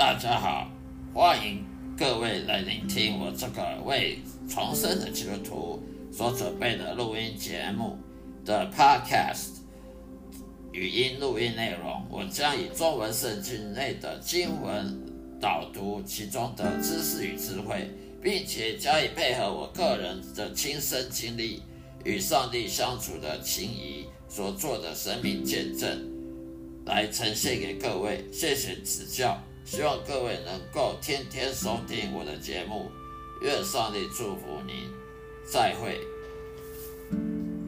大家好，欢迎各位来聆听我这个为重生的基督徒所准备的录音节目的 Podcast 语音录音内容。我将以中文圣经内的经文导读其中的知识与智慧，并且加以配合我个人的亲身经历与上帝相处的情谊所做的生命见证，来呈现给各位。谢谢指教。希望各位能够天天收听我的节目，愿上帝祝福您。再会。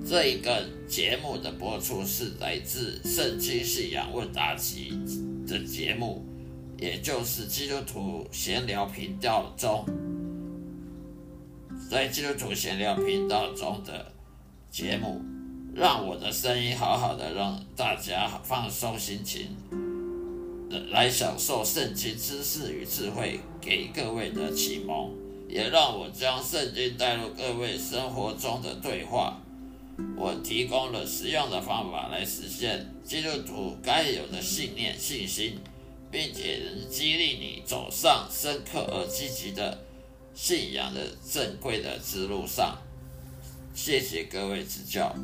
这一个节目的播出是来自《圣经信仰问答集》的节目，也就是基督徒闲聊频道中，在基督徒闲聊频道中的节目，让我的声音好好的让大家放松心情。来享受圣经知识与智慧给各位的启蒙，也让我将圣经带入各位生活中的对话。我提供了实用的方法来实现基督徒该有的信念、信心，并且能激励你走上深刻而积极的信仰的正规的之路上。谢谢各位指教。